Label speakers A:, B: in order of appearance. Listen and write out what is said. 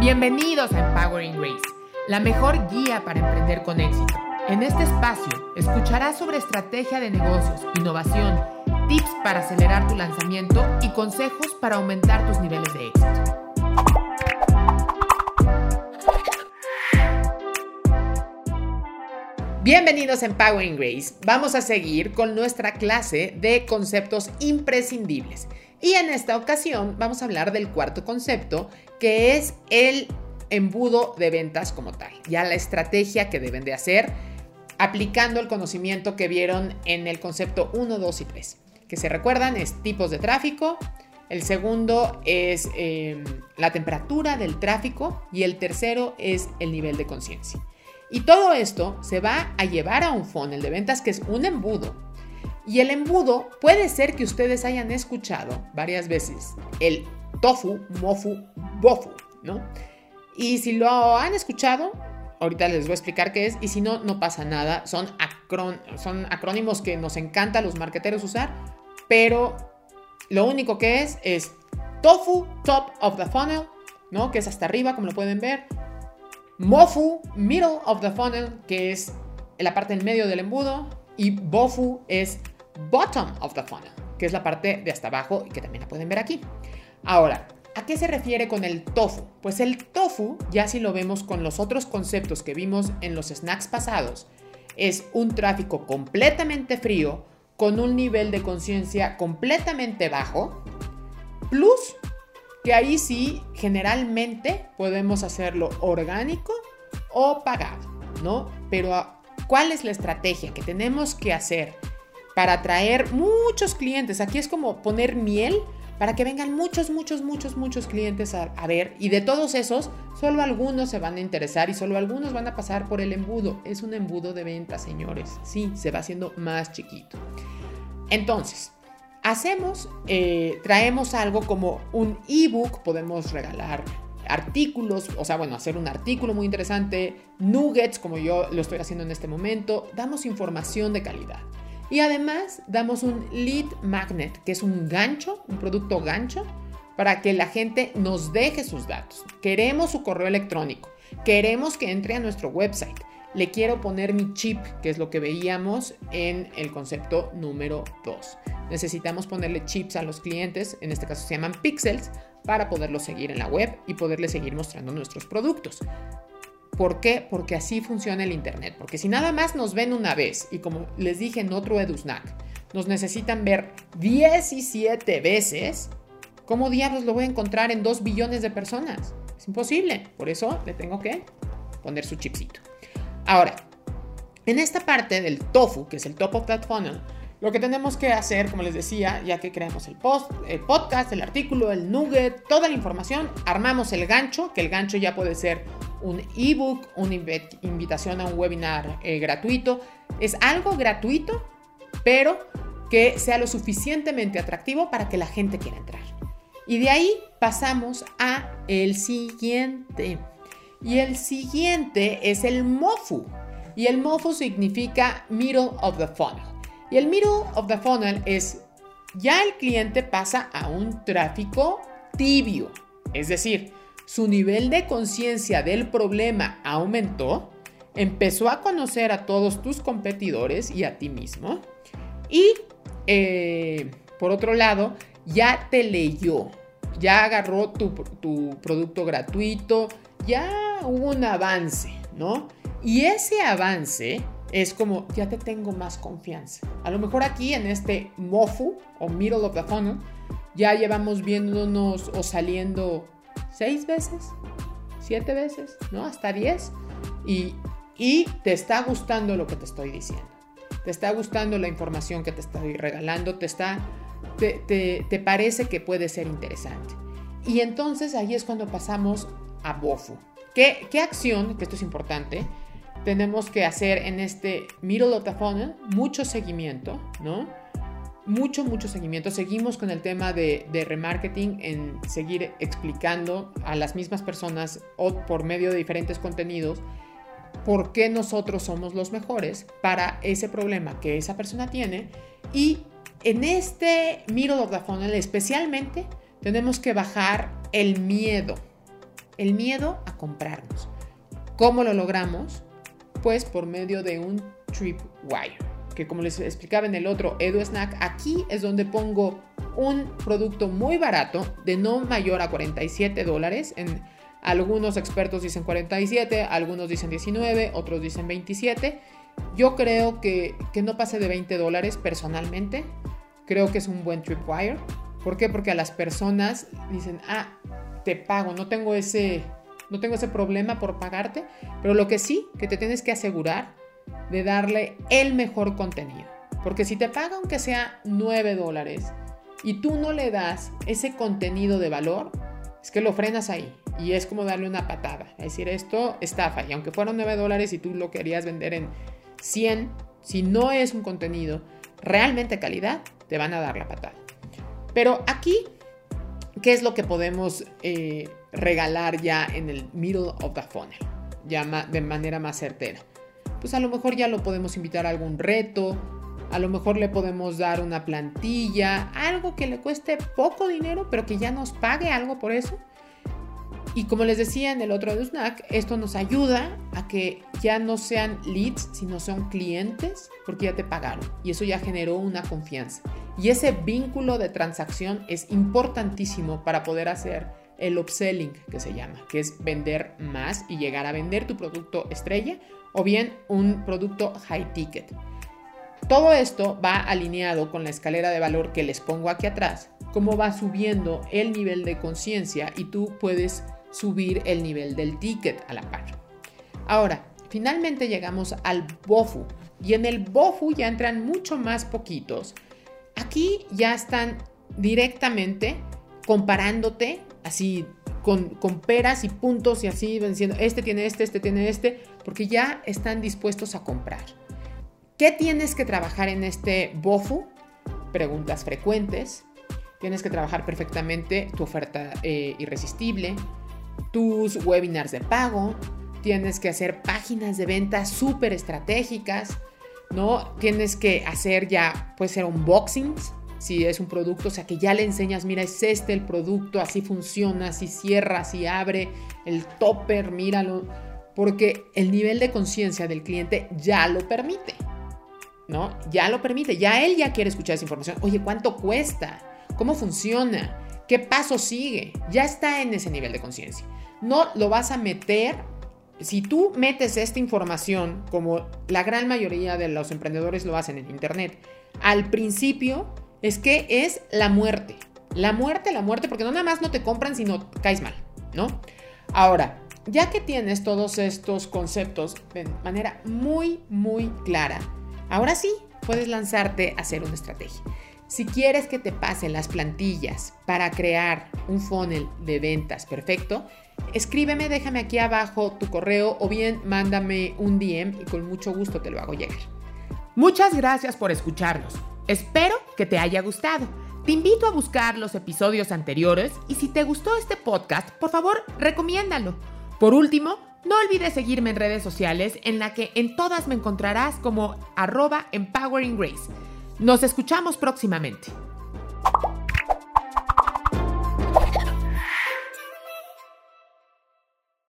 A: Bienvenidos a Empowering Grace, la mejor guía para emprender con éxito. En este espacio escucharás sobre estrategia de negocios, innovación, tips para acelerar tu lanzamiento y consejos para aumentar tus niveles de éxito. Bienvenidos a Empowering Grace. Vamos a seguir con nuestra clase de conceptos imprescindibles. Y en esta ocasión vamos a hablar del cuarto concepto, que es el embudo de ventas como tal. Ya la estrategia que deben de hacer aplicando el conocimiento que vieron en el concepto 1, 2 y 3. Que se recuerdan es tipos de tráfico, el segundo es em, la temperatura del tráfico y el tercero es el nivel de conciencia. Y todo esto se va a llevar a un funnel de ventas que es un embudo. Y el embudo puede ser que ustedes hayan escuchado varias veces el tofu, mofu, bofu, ¿no? Y si lo han escuchado, ahorita les voy a explicar qué es, y si no, no pasa nada. Son, son acrónimos que nos encanta a los marqueteros usar, pero lo único que es es tofu, top of the funnel, ¿no? Que es hasta arriba, como lo pueden ver. Mofu, middle of the funnel, que es la parte en medio del embudo. Y Bofu es bottom of the funnel, que es la parte de hasta abajo y que también la pueden ver aquí. Ahora, ¿a qué se refiere con el tofu? Pues el tofu, ya si lo vemos con los otros conceptos que vimos en los snacks pasados, es un tráfico completamente frío con un nivel de conciencia completamente bajo, plus que ahí sí generalmente podemos hacerlo orgánico o pagado, ¿no? Pero ¿cuál es la estrategia que tenemos que hacer para atraer muchos clientes? Aquí es como poner miel para que vengan muchos, muchos, muchos, muchos clientes a, ver. Y de todos esos, solo algunos se van a interesar y solo algunos van a pasar por el embudo. Es un embudo de ventas, señores. Sí, se va haciendo más chiquito. Entonces, hacemos, eh, traemos algo como un ebook, podemos regalar artículos, o sea, bueno, hacer un artículo muy interesante, nuggets, como yo lo estoy haciendo en este momento, damos información de calidad. Y además damos un lead magnet, que es un gancho, un producto gancho, para que la gente nos deje sus datos. Queremos su correo electrónico, queremos que entre a nuestro website, le quiero poner mi chip, que es lo que veíamos en el concepto número 2. Necesitamos ponerle chips a los clientes, en este caso se llaman pixels, para poderlos seguir en la web y poderles seguir mostrando nuestros productos. ¿Por qué? Porque así funciona el Internet. Porque si nada más nos ven una vez, y como les dije en otro EduSnack, nos necesitan ver 17 veces, ¿cómo diablos lo voy a encontrar en 2 billones de personas? Es imposible. Por eso le tengo que poner su chipcito. Ahora, en esta parte del tofu, que es el top of that funnel, lo que tenemos que hacer, como les decía, ya que creamos el, post, el podcast, el artículo, el nugget, toda la información, armamos el gancho, que el gancho ya puede ser un ebook, una invitación a un webinar eh, gratuito. Es algo gratuito, pero que sea lo suficientemente atractivo para que la gente quiera entrar. Y de ahí pasamos a el siguiente. Y el siguiente es el MOFU. Y el MOFU significa Middle of the Funnel. Y el Middle of the Funnel es ya el cliente pasa a un tráfico tibio. Es decir, su nivel de conciencia del problema aumentó, empezó a conocer a todos tus competidores y a ti mismo. Y eh, por otro lado, ya te leyó, ya agarró tu, tu producto gratuito, ya hubo un avance, ¿no? Y ese avance es como, ya te tengo más confianza. A lo mejor aquí en este MOFU o Middle of the Funnel, ya llevamos viéndonos o saliendo seis veces, siete veces, ¿no? Hasta diez. Y, y te está gustando lo que te estoy diciendo. Te está gustando la información que te estoy regalando, te está, te, te, te parece que puede ser interesante. Y entonces ahí es cuando pasamos a BOFU. ¿Qué, ¿Qué, acción, que esto es importante, tenemos que hacer en este middle of the funnel? Mucho seguimiento, ¿no? Mucho, mucho seguimiento. Seguimos con el tema de, de remarketing, en seguir explicando a las mismas personas o por medio de diferentes contenidos por qué nosotros somos los mejores para ese problema que esa persona tiene. Y en este middle of the funnel especialmente tenemos que bajar el miedo el miedo a comprarnos. ¿Cómo lo logramos? Pues por medio de un tripwire, que como les explicaba en el otro Edu Snack, aquí es donde pongo un producto muy barato, de no mayor a 47 dólares. En, algunos expertos dicen 47, algunos dicen 19, otros dicen 27. Yo creo que, que no pase de 20 dólares personalmente. Creo que es un buen tripwire. ¿Por qué? Porque a las personas dicen, ah, te pago, no tengo ese, no tengo ese problema por pagarte, pero lo que sí, que te tienes que asegurar de darle el mejor contenido. Porque si te paga aunque sea 9 dólares y tú no le das ese contenido de valor, es que lo frenas ahí y es como darle una patada. Es decir, esto estafa y aunque fueron 9 dólares y tú lo querías vender en 100, si no es un contenido realmente calidad, te van a dar la patada. Pero aquí, ¿qué es lo que podemos eh, regalar ya en el middle of the funnel? Ya de manera más certera. Pues a lo mejor ya lo podemos invitar a algún reto, a lo mejor le podemos dar una plantilla, algo que le cueste poco dinero, pero que ya nos pague algo por eso. Y como les decía en el otro de Snack, esto nos ayuda a que ya no sean leads, sino son clientes, porque ya te pagaron. Y eso ya generó una confianza. Y ese vínculo de transacción es importantísimo para poder hacer el upselling, que se llama, que es vender más y llegar a vender tu producto estrella o bien un producto high ticket. Todo esto va alineado con la escalera de valor que les pongo aquí atrás, cómo va subiendo el nivel de conciencia y tú puedes subir el nivel del ticket a la par. Ahora, finalmente llegamos al BOFU y en el BOFU ya entran mucho más poquitos. Aquí ya están directamente comparándote así con, peras y puntos y así venciendo. Este tiene este, este tiene este, porque ya están dispuestos a comprar. ¿Qué tienes que trabajar en este BOFU? Preguntas frecuentes. Tienes que trabajar perfectamente tu oferta eh, irresistible, tus webinars de pago, tienes que hacer páginas de venta súper estratégicas, ¿no? Tienes que hacer ya, puede ser unboxings, si es un producto, o sea, que ya le enseñas, mira, es este el producto, así funciona, así cierra, así abre, el topper, míralo, porque el nivel de conciencia del cliente ya lo permite, ¿no? Ya lo permite, ya él ya quiere escuchar esa información. Oye, ¿cuánto cuesta? ¿Cómo funciona? ¿Qué paso sigue? Ya está en ese nivel de conciencia. No lo vas a meter. Si tú metes esta información, como la gran mayoría de los emprendedores lo hacen en Internet, al principio es que es la muerte. La muerte, la muerte, porque no nada más no te compran, sino caes mal, ¿no? Ahora, ya que tienes todos estos conceptos de manera muy, muy clara, ahora sí puedes lanzarte a hacer una estrategia. Si quieres que te pasen las plantillas para crear un funnel de ventas perfecto, escríbeme, déjame aquí abajo tu correo o bien mándame un DM y con mucho gusto te lo hago llegar. Muchas gracias por escucharnos. Espero que te haya gustado. Te invito a buscar los episodios anteriores y si te gustó este podcast, por favor, recomiéndalo. Por último, no olvides seguirme en redes sociales en la que en todas me encontrarás como arroba empowering grace. Nos escuchamos próximamente.